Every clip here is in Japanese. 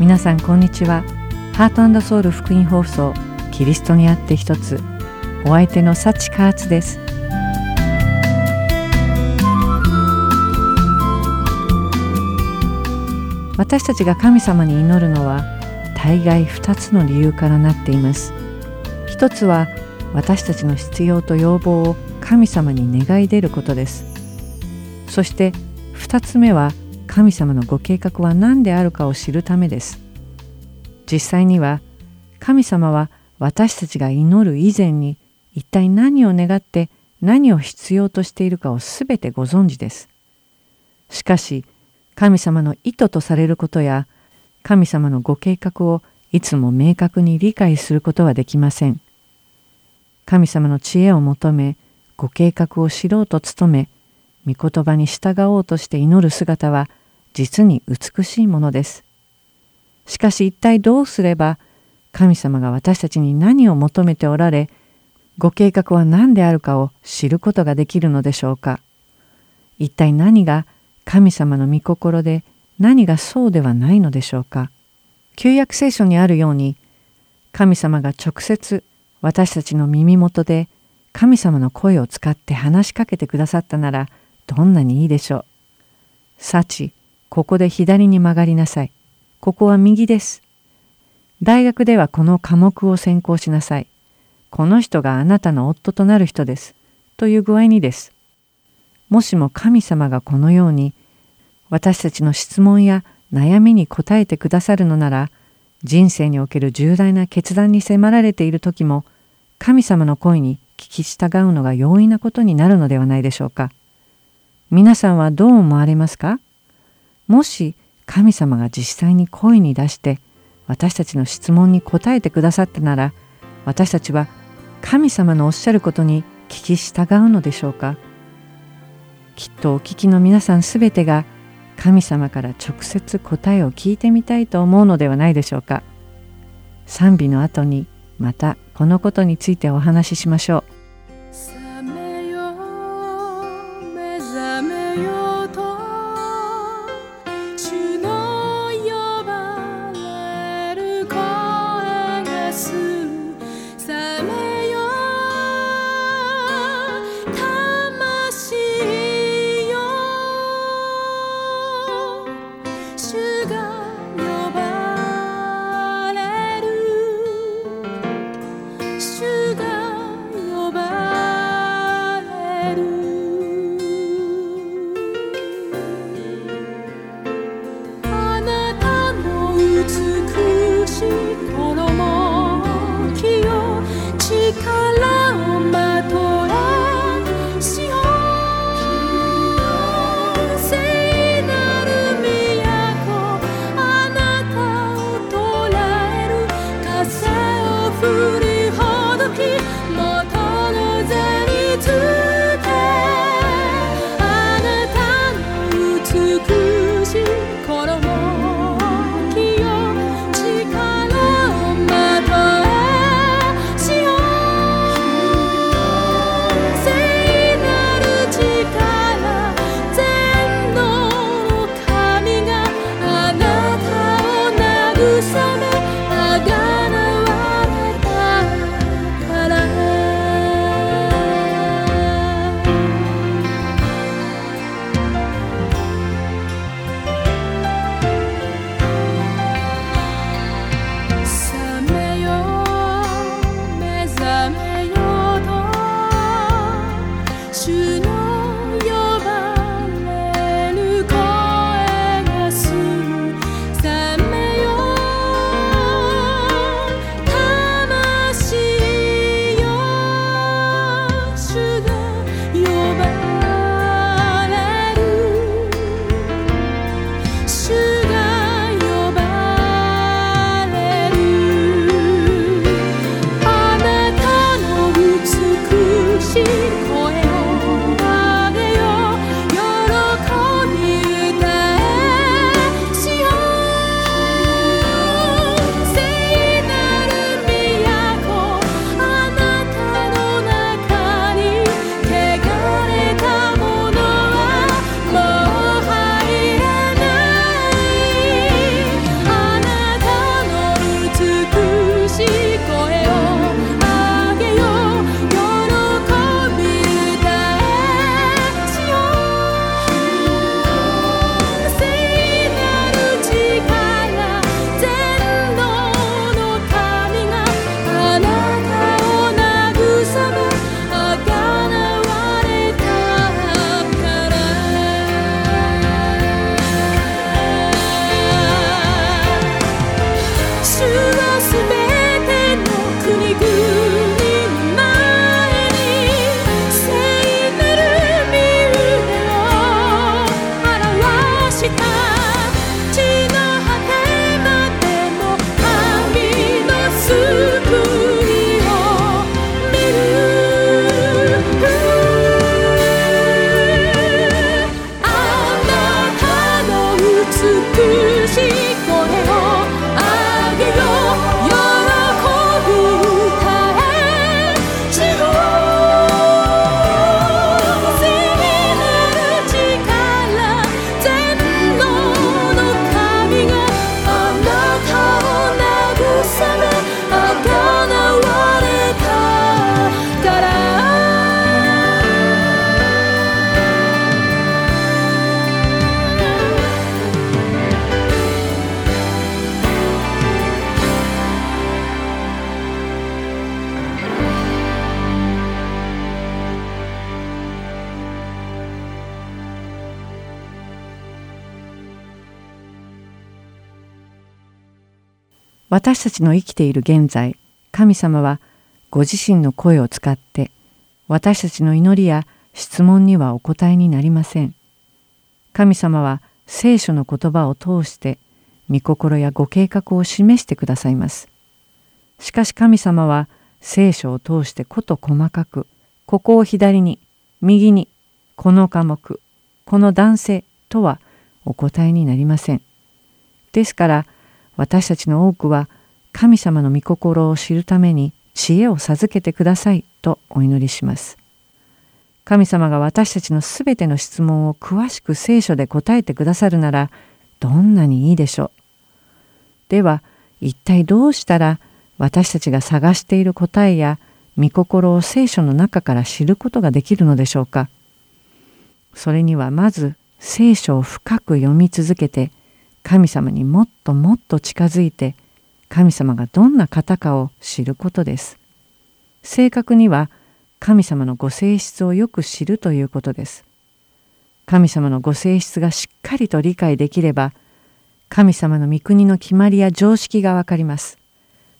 皆さんこんにちは。ハートソウル福音放送キリストにあって一つお相手のサチカーツです。私たちが神様に祈るのは大概2つの理由からなっています。一つは私たちの必要と要望を神様に願い出ることです。そして2つ目は神様のご計画は何であるかを知るためです実際には神様は私たちが祈る以前に一体何を願って何を必要としているかをすべてご存知です。しかし神様の意図とされることや神様のご計画をいつも明確に理解することはできません。神様の知恵を求めご計画を知ろうと努め御言葉に従おうとして祈る姿は実に美しいものです。しかし一体どうすれば神様が私たちに何を求めておられご計画は何であるかを知ることができるのでしょうか一体何が神様の御心で何がそうではないのでしょうか旧約聖書にあるように神様が直接私たちの耳元で神様の声を使って話しかけてくださったならどんなにいいでしょう。幸、ここで左に曲がりなさい。ここは右です。大学ではこの科目を専攻しなさい。この人があなたの夫となる人です。という具合にです。もしも神様がこのように私たちの質問や悩みに答えてくださるのなら人生における重大な決断に迫られている時も神様の声に聞き従うのが容易なことになるのではないでしょうか。皆さんはどう思われますか？もし神様が実際に声に出して私たちの質問に答えてくださったなら私たちは神様のおっしゃることに聞き従うのでしょうか？きっとお聞きの皆さんすべてが神様から直接答えを聞いてみたいと思うのではないでしょうか？賛美の後にまたこのことについてお話ししましょう。私たちの生きている現在神様はご自身の声を使って私たちの祈りや質問にはお答えになりません。神様は聖書の言葉を通して御心やご計画を示してくださいます。しかし神様は聖書を通してこと細かくここを左に右にこの科目この男性とはお答えになりません。ですから私たちの多くは神様の御心を知るために知恵を授けてくださいとお祈りします。神様が私たちのすべての質問を詳しく聖書で答えてくださるならどんなにいいでしょう。では一体どうしたら私たちが探している答えや御心を聖書の中から知ることができるのでしょうか。それにはまず聖書を深く読み続けて神様にもっともっと近づいて神様がどんな方かを知ることです。正確には神様のご性質をよく知るということです。神様のご性質がしっかりと理解できれば神様の御国の決まりや常識がわかります。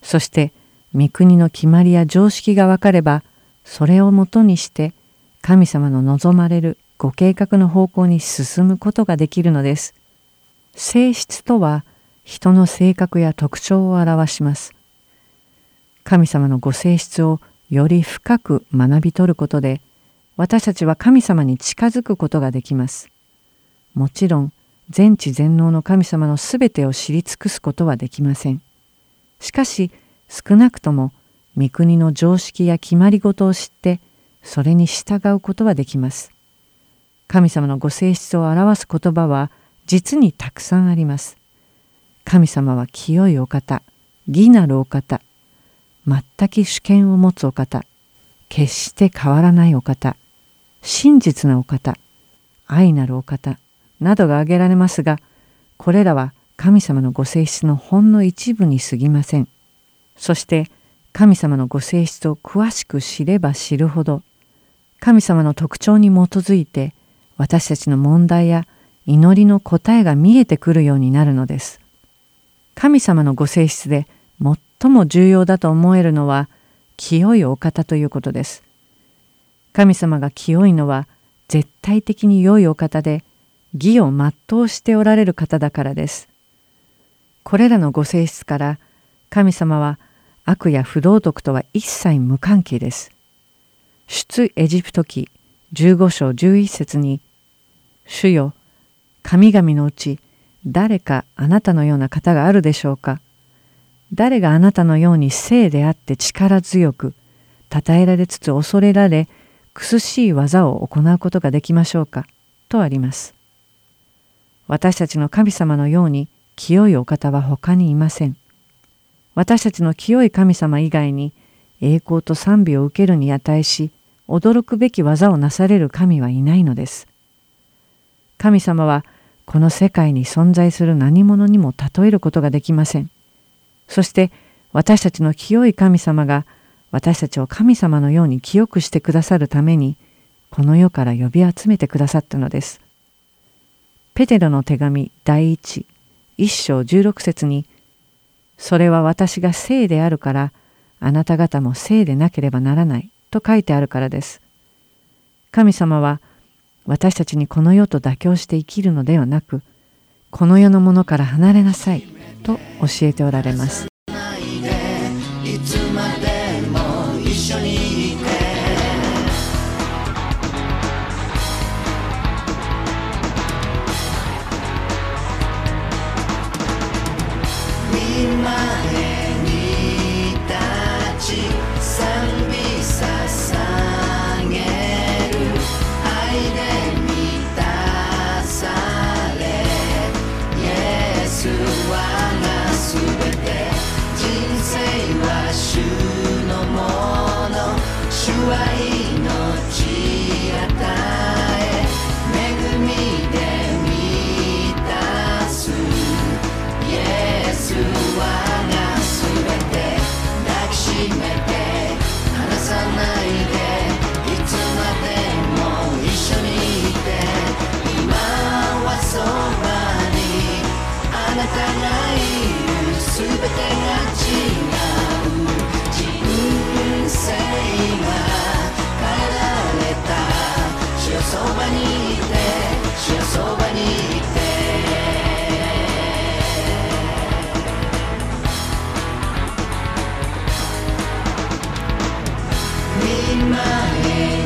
そして御国の決まりや常識がわかればそれをもとにして神様の望まれるご計画の方向に進むことができるのです。性質とは人の性格や特徴を表します。神様のご性質をより深く学び取ることで私たちは神様に近づくことができます。もちろん全知全能の神様のすべてを知り尽くすことはできません。しかし少なくとも御国の常識や決まり事を知ってそれに従うことはできます。神様のご性質を表す言葉は実にたくさんあります。神様は清いお方、義なるお方、全く主権を持つお方、決して変わらないお方、真実なお方、愛なるお方などが挙げられますが、これらは神様のご性質のほんの一部に過ぎません。そして神様のご性質を詳しく知れば知るほど、神様の特徴に基づいて私たちの問題や祈りの答えが見えてくるようになるのです。神様のご性質で最も重要だと思えるのは清いお方ということです。神様が清いのは絶対的に良いお方で義を全うしておられる方だからです。これらのご性質から神様は悪や不道徳とは一切無関係です。出エジプト記15章11節に「主よ神々のうち誰かあなたのような方があるでしょうか？誰があなたのように聖であって力強く称えられつつ恐れられ苦しい技を行うことができましょうか？とあります。私たちの神様のように清いお方は他にいません。私たちの清い神様以外に栄光と賛美を受けるに値し驚くべき技をなされる神はいないのです。神様はこの世界に存在する何者にも例えることができません。そして私たちの清い神様が私たちを神様のように清くしてくださるためにこの世から呼び集めてくださったのです。ペテロの手紙第一一章十六節に「それは私が聖であるからあなた方も聖でなければならない」と書いてあるからです。神様は私たちにこの世と妥協して生きるのではなくこの世のものから離れなさいと教えておられます。全てばにいてそばにいて見前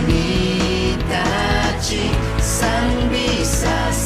に立ち賛美させ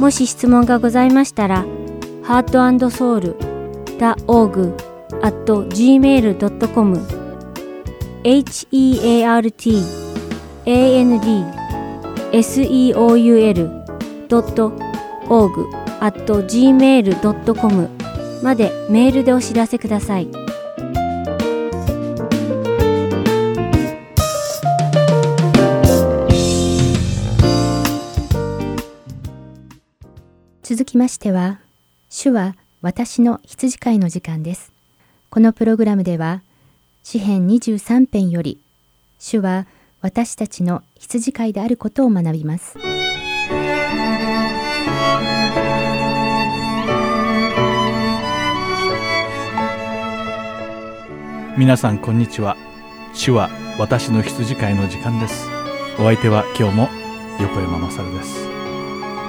もし質問がございましたら、heartandsoul.org at gmail.com heartandseoul.org at gmail.com までメールでお知らせください。続きましては、主は私の羊飼いの時間です。このプログラムでは、詩編23編より、主は私たちの羊飼いであることを学びます。皆さんこんにちは主は私の羊飼いの時間ですお相手は今日も横山まさるです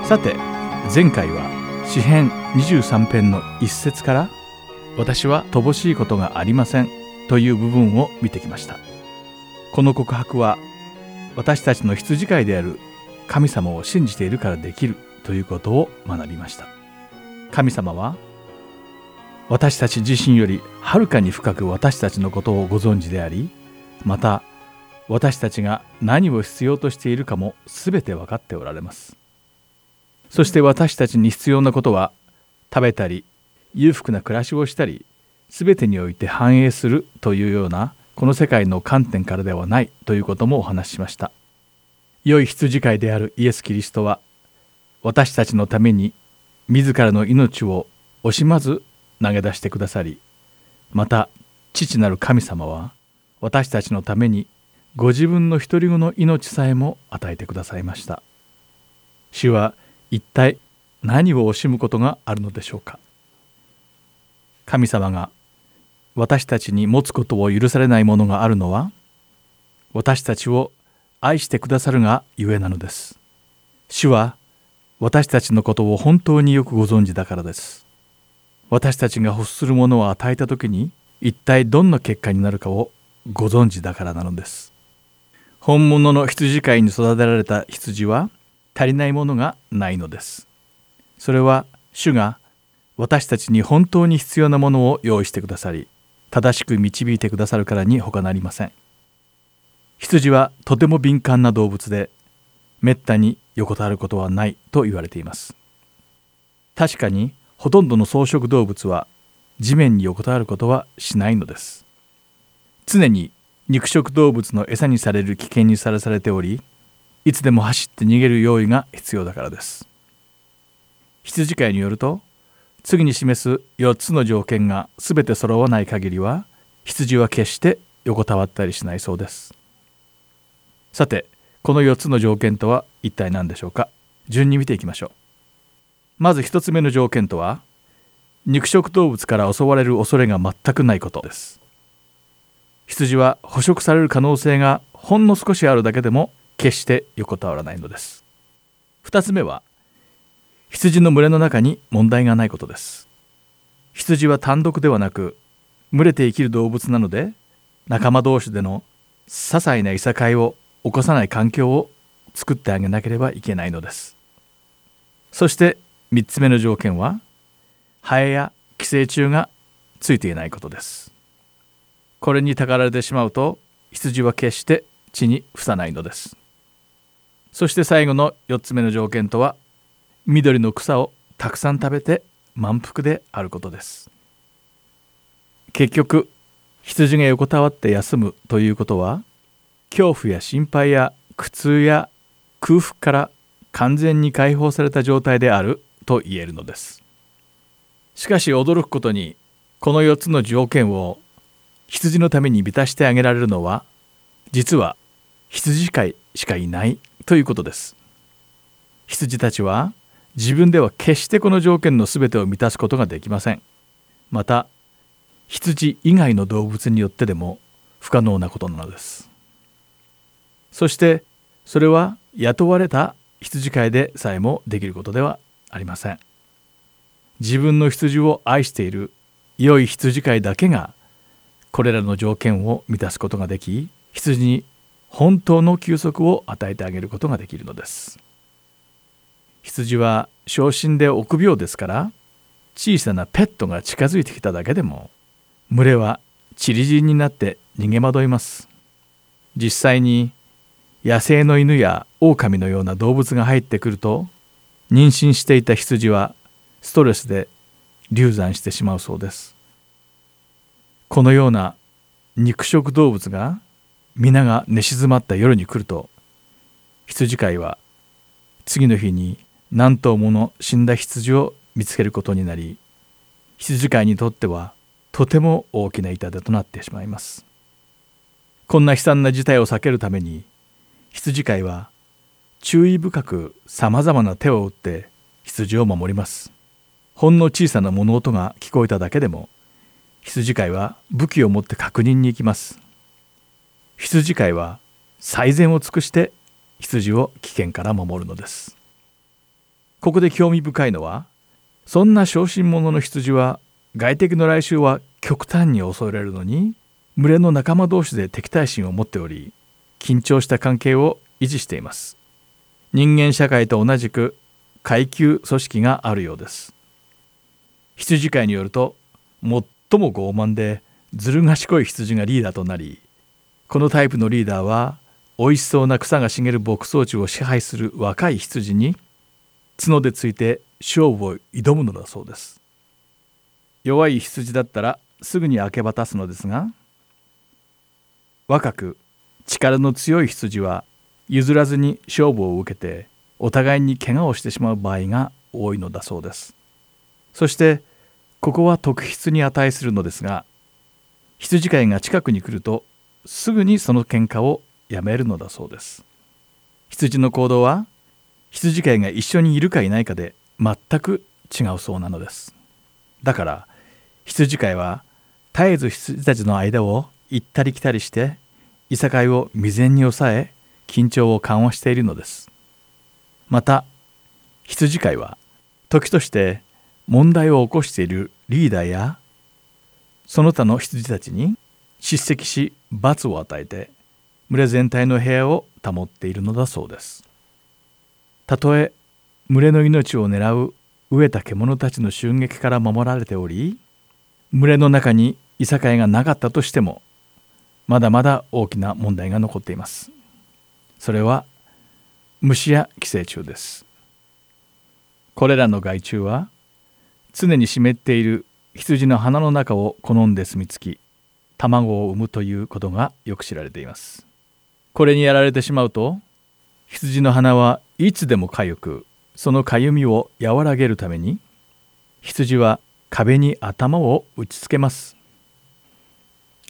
さて前回は詩編23編の一節から私は乏しいことがありませんという部分を見てきました。この告白は私たちの羊飼いである神様を信じているからできるということを学びました。神様は私たち自身よりはるかに深く私たちのことをご存知でありまた私たちが何を必要としているかも全て分かっておられますそして私たちに必要なことは食べたり裕福な暮らしをしたり全てにおいて繁栄するというようなこの世界の観点からではないということもお話ししました。良い羊飼いであるイエス・キリストは私たちのために自らの命を惜しまず投げ出してくださりまた父なる神様は私たちのためにご自分の独り子の命さえも与えてくださいました。主は一体何を惜しむことがあるのでしょうか？神様が私たちに持つことを許されないものがあるのは私たちを愛してくださるがゆえなのです。主は私たちのことを本当によくご存知だからです。私たちが欲するものを与えた時に一体どんな結果になるかをご存知だからなのです。本物の羊飼いに育てられた羊は足りないものがないのです。それは主が私たちに本当に必要なものを用意してくださり正しく導いてくださるからに他なりません。羊はとても敏感な動物でめったに横たわることはないと言われています。確かにほとんどの草食動物は地面に横たわることはしないのです。常に肉食動物の餌にされる危険にさらされておりいつでも走って逃げる用意が必要だからです。羊飼いによると次に示す4つの条件が全て揃わない限りは羊は決して横たわったりしないそうです。さてこの4つの条件とは一体何でしょうか？順に見ていきましょう。まず1つ目の条件とは肉食動物から襲われる恐れが全くないことです。羊は捕食される可能性がほんの少しあるだけでも決して横たわらないのです。2つ目は羊の群れの中に問題がないことです。羊は単独ではなく群れて生きる動物なので仲間同士での些細ないさかいを起こさない環境を作ってあげなければいけないのです。そして3つ目の条件はハエや寄生虫がついていないことです。これにたかられてしまうと羊は決して地に伏さないのです。そして最後の4つ目の条件とは緑の草をたくさん食べて満腹であることです。結局羊が横たわって休むということは恐怖や心配や苦痛や空腹から完全に解放された状態であると言えるのです。しかし驚くことにこの4つの条件を羊のために満たしてあげられるのは実は羊飼いしかいないということです。羊たちは自分では決してこの条件の全てを満たすことができません。また羊以外の動物によってでも不可能なことなのです。そしてそれは雇われた羊飼いでさえもできることではありません。自分の羊を愛している良い羊飼いだけがこれらの条件を満たすことができ羊に本当の休息を与えてあげることができるのです。羊は小心で臆病ですから小さなペットが近づいてきただけでも群れは散り散りになって逃げ惑います。実際に野生の犬や狼のような動物が入ってくると妊娠していた羊はストレスで流産してしまうそうです。このような肉食動物が皆が寝静まった夜に来ると羊飼いは次の日に何頭もの死んだ羊を見つけることになり羊飼いにとってはとても大きな痛手となってしまいます。こんな悲惨な事態を避けるために羊飼いは注意深くさまざまな手を打って羊を守ります。ほんの小さな物音が聞こえただけでも羊飼いは武器を持って確認に行きます。羊飼いは最善を尽くして羊を危険から守るのです。ここで興味深いのはそんな小心者の羊は外敵の来襲は極端に恐れるのに群れの仲間同士で敵対心を持っており緊張した関係を維持しています。人間社会と同じく階級組織があるようです。羊飼いによると最も傲慢でずる賢い羊がリーダーとなりこのタイプのリーダーは美味しそうな草が茂る牧草地を支配する若い羊に角でついて勝負を挑むのだそうです。弱い羊だったらすぐに明け渡すのですが若く力の強い羊は譲らずに勝負を受けてお互いに怪我をしてしまう場合が多いのだそうです。そしてここは特筆に値するのですが羊飼いが近くに来るとすぐにその喧嘩をやめるのだそうです。羊の行動は羊飼いが一緒にいるかいないかで全く違うそうなのです。だから羊飼いは絶えず羊たちの間を行ったり来たりしていさかいを未然に抑え緊張を緩和しているのです。また羊飼いは時として問題を起こしているリーダーやその他の羊たちに叱責し罰を与えて群れ全体の部屋を保っているのだそうです。たとえ群れの命を狙う飢えた獣たちの襲撃から守られており群れの中にいさかいがなかったとしてもまだまだ大きな問題が残っています。それは虫や寄生虫です。これらの害虫は常に湿っている羊の鼻の中を好んで住み着き卵を産むということがよく知られています。これにやられてしまうと羊の鼻はいつでも痒くその痒みを和らげるために羊は壁に頭を打ちつけます。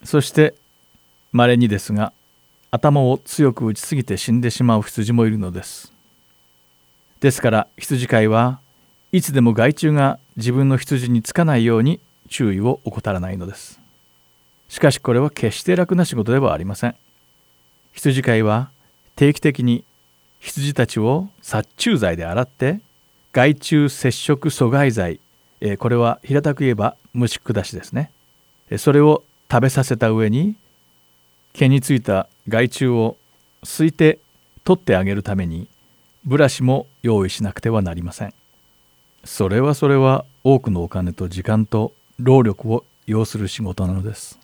そして稀にですが頭を強く打ちすぎて死んでしまう羊もいるのです。ですから羊飼いはいつでも害虫が自分の羊につかないように注意を怠らないのです。しかしこれは決して楽な仕事ではありません。羊飼いは定期的に羊たちを殺虫剤で洗って害虫接触阻害剤これは平たく言えば虫下しですね。それを食べさせた上に毛についた害虫をすいて取ってあげるためにブラシも用意しなくてはなりません。それはそれは多くのお金と時間と労力を要する仕事なのです。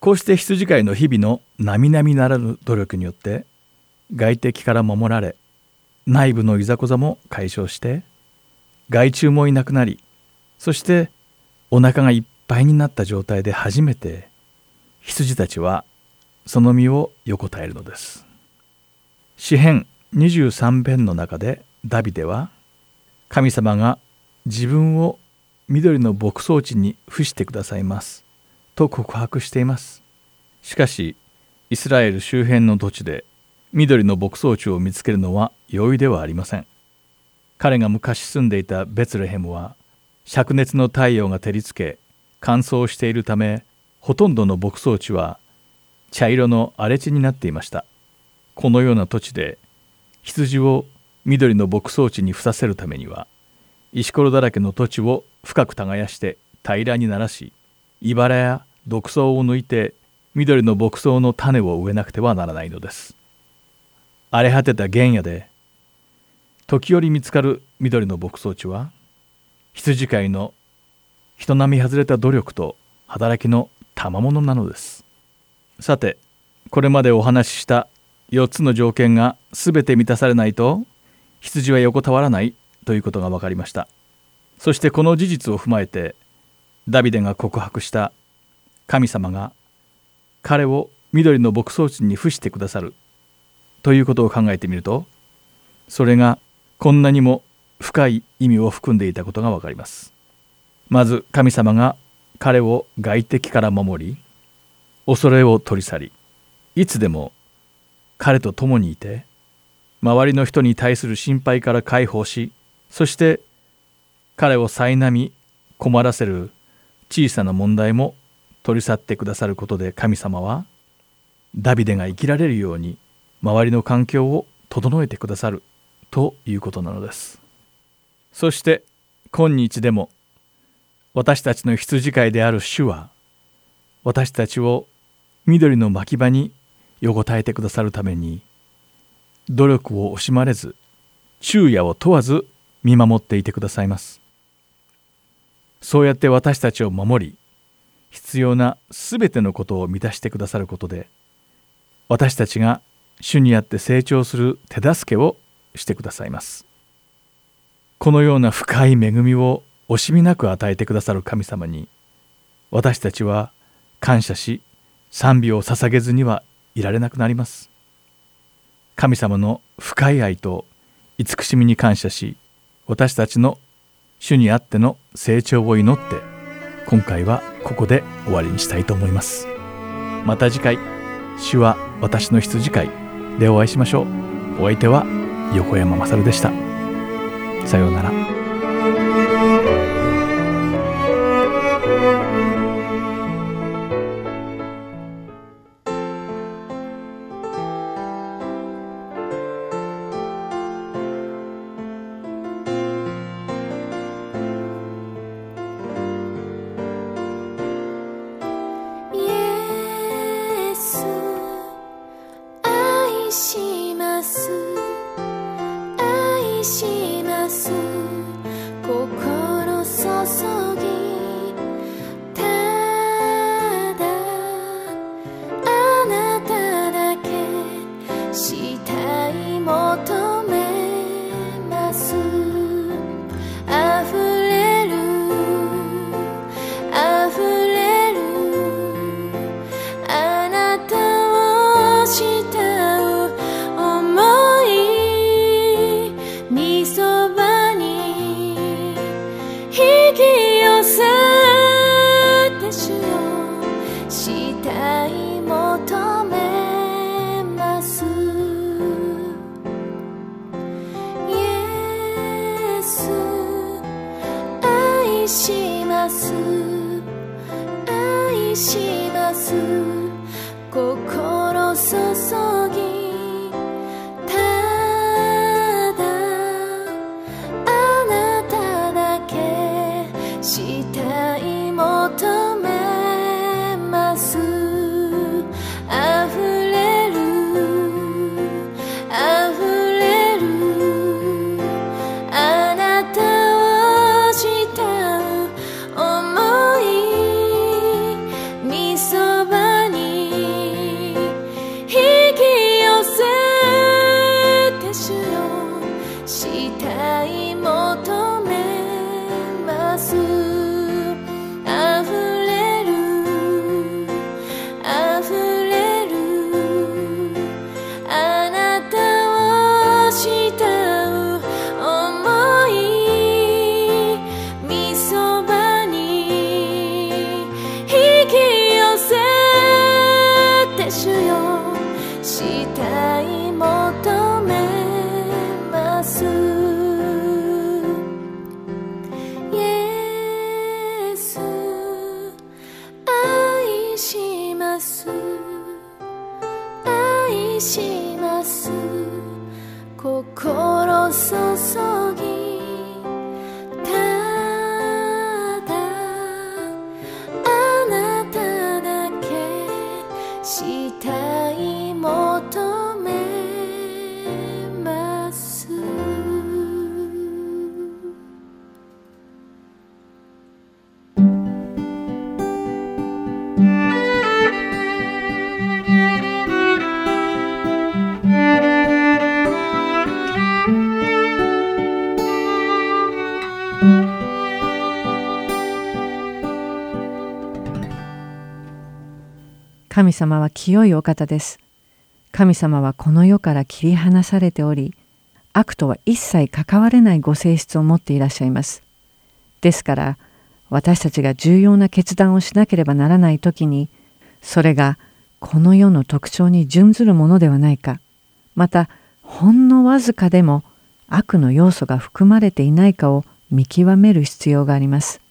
こうして羊飼いの日々の並々ならぬ努力によって外敵から守られ内部のいざこざも解消して害虫もいなくなりそしてお腹がいっぱいになった状態で初めて羊たちはその身を横たえるのです。詩編23編の中でダビデは神様が自分を緑の牧草地に付してくださいます。と告白しています。しかしイスラエル周辺の土地で緑の牧草地を見つけるのは容易ではありません。彼が昔住んでいたベツレヘムは灼熱の太陽が照りつけ乾燥しているためほとんどの牧草地は茶色の荒れ地になっていました。このような土地で羊を緑の牧草地に付させるためには石ころだらけの土地を深く耕して平らにならし茨や毒草を抜いて緑の牧草の種を植えなくてはならないのです。荒れ果てた原野で時折見つかる緑の牧草地は羊飼いの人並み外れた努力と働きの賜物なのです。さてこれまでお話しした4つの条件が全て満たされないと羊は横たわらないということが分かりました。そしてこの事実を踏まえてダビデが告白した。神様が彼を緑の牧草地に付してくださる。ということを考えてみるとそれがこんなにも深い意味を含んでいたことがわかります。まず神様が彼を外敵から守り恐れを取り去りいつでも彼と共にいて周りの人に対する心配から解放しそして彼を苛み困らせる小さな問題も取り去ってくださることで神様はダビデが生きられるように周りの環境を整えてくださるということなのです。そして今日でも私たちの羊飼いである主は私たちを緑の牧場に横たえてくださるために努力を惜しまれず昼夜を問わず見守っていてくださいます。そうやって私たちを守り必要なすべてのことを満たしてくださることで私たちが主にあって成長する手助けをしてくださいます。このような深い恵みを惜しみなく与えてくださる神様に私たちは感謝し賛美を捧げずにはいられなくなります。神様の深い愛と慈しみに感謝し私たちの主にあっての成長を祈って今回はここで終わりにしたいと思います。また次回主は私の羊飼いでお会いしましょう。お相手は横山勝でした。さようなら。したいもと神様は清いお方です。神様はこの世から切り離されており、悪とは一切関われないご性質を持っていらっしゃいます。ですから、私たちが重要な決断をしなければならないときに、それがこの世の特徴に準ずるものではないか、また、ほんのわずかでも悪の要素が含まれていないかを見極める必要があります。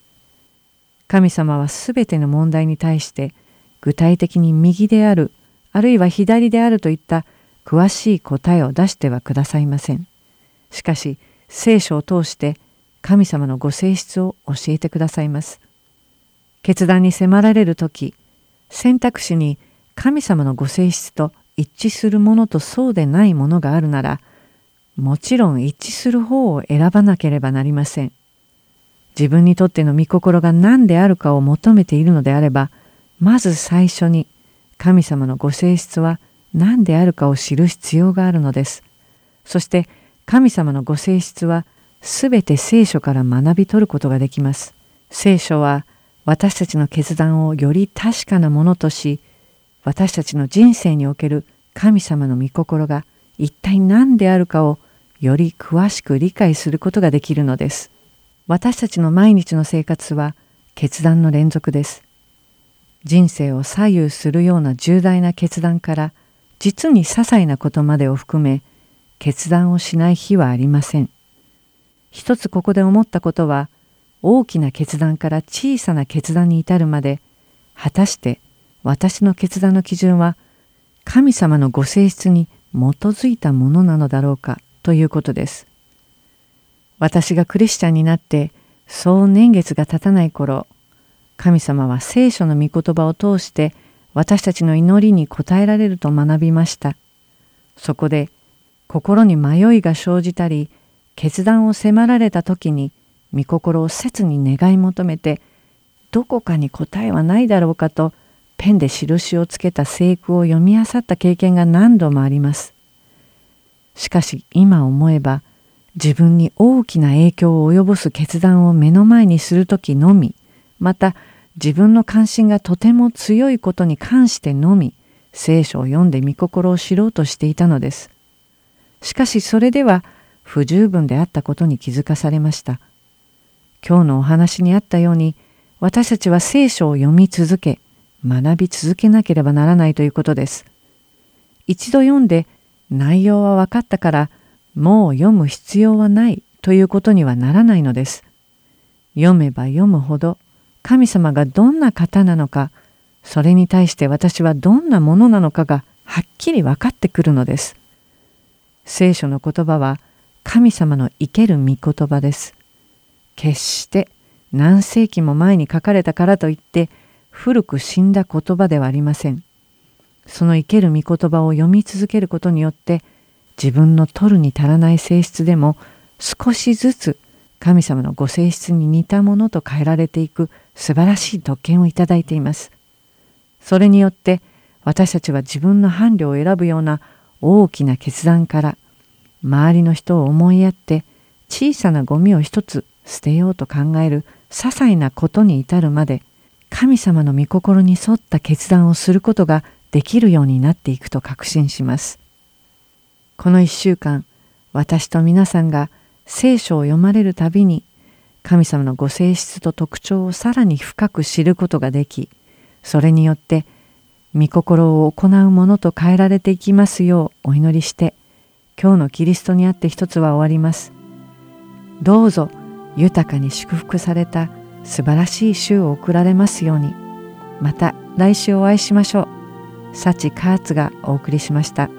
神様はすべての問題に対して具体的に右であるあるいは左であるといった詳しい答えを出してはくださいません。しかし聖書を通して神様のご性質を教えてくださいます。決断に迫られる時選択肢に神様のご性質と一致するものとそうでないものがあるならもちろん一致する方を選ばなければなりません。自分にとっての御心が何であるかを求めているのであればまず最初に神様のご性質は何であるかを知る必要があるのです。そして神様のご性質はすべて聖書から学び取ることができます。聖書は私たちの決断をより確かなものとし私たちの人生における神様の御心が一体何であるかをより詳しく理解することができるのです。私たちの毎日の生活は決断の連続です。人生を左右するような重大な決断から実に些細なことまでを含め決断をしない日はありません。一つここで思ったことは大きな決断から小さな決断に至るまで果たして私の決断の基準は神様のご性質に基づいたものなのだろうかということです。私がクリスチャンになってそう年月が経たない頃神様は聖書の御言葉を通して私たちの祈りに応えられると学びました。そこで心に迷いが生じたり決断を迫られた時に御心を切に願い求めてどこかに答えはないだろうかとペンで印をつけた聖句を読み漁った経験が何度もあります。しかし今思えば自分に大きな影響を及ぼす決断を目の前にする時のみまた自分の関心がとても強いことに関してのみ聖書を読んで御心を知ろうとしていたのです。しかしそれでは不十分であったことに気づかされました。今日のお話にあったように私たちは聖書を読み続け学び続けなければならないということです。一度読んで内容は分かったからもう読む必要はないということにはならないのです。読めば読むほど神様がどんな方なのかそれに対して私はどんなものなのかがはっきり分かってくるのです。聖書の言葉は神様の生ける御言葉です。決して何世紀も前に書かれたからといって古く死んだ言葉ではありません。その生ける御言葉を読み続けることによって自分の取るに足らない性質でも少しずつ神様のご性質に似たものと変えられていく素晴らしい特権をいただいています。それによって私たちは自分の伴侶を選ぶような大きな決断から周りの人を思いやって小さなゴミを一つ捨てようと考える些細なことに至るまで神様の御心に沿った決断をすることができるようになっていくと確信します。この一週間私と皆さんが聖書を読まれるたびに神様のご性質と特徴をさらに深く知ることができそれによって御心を行うものと変えられていきますようお祈りして今日のキリストにあって一つは終わります。どうぞ豊かに祝福された素晴らしい週を送られますようにまた来週お会いしましょう。幸カーツがお送りしました。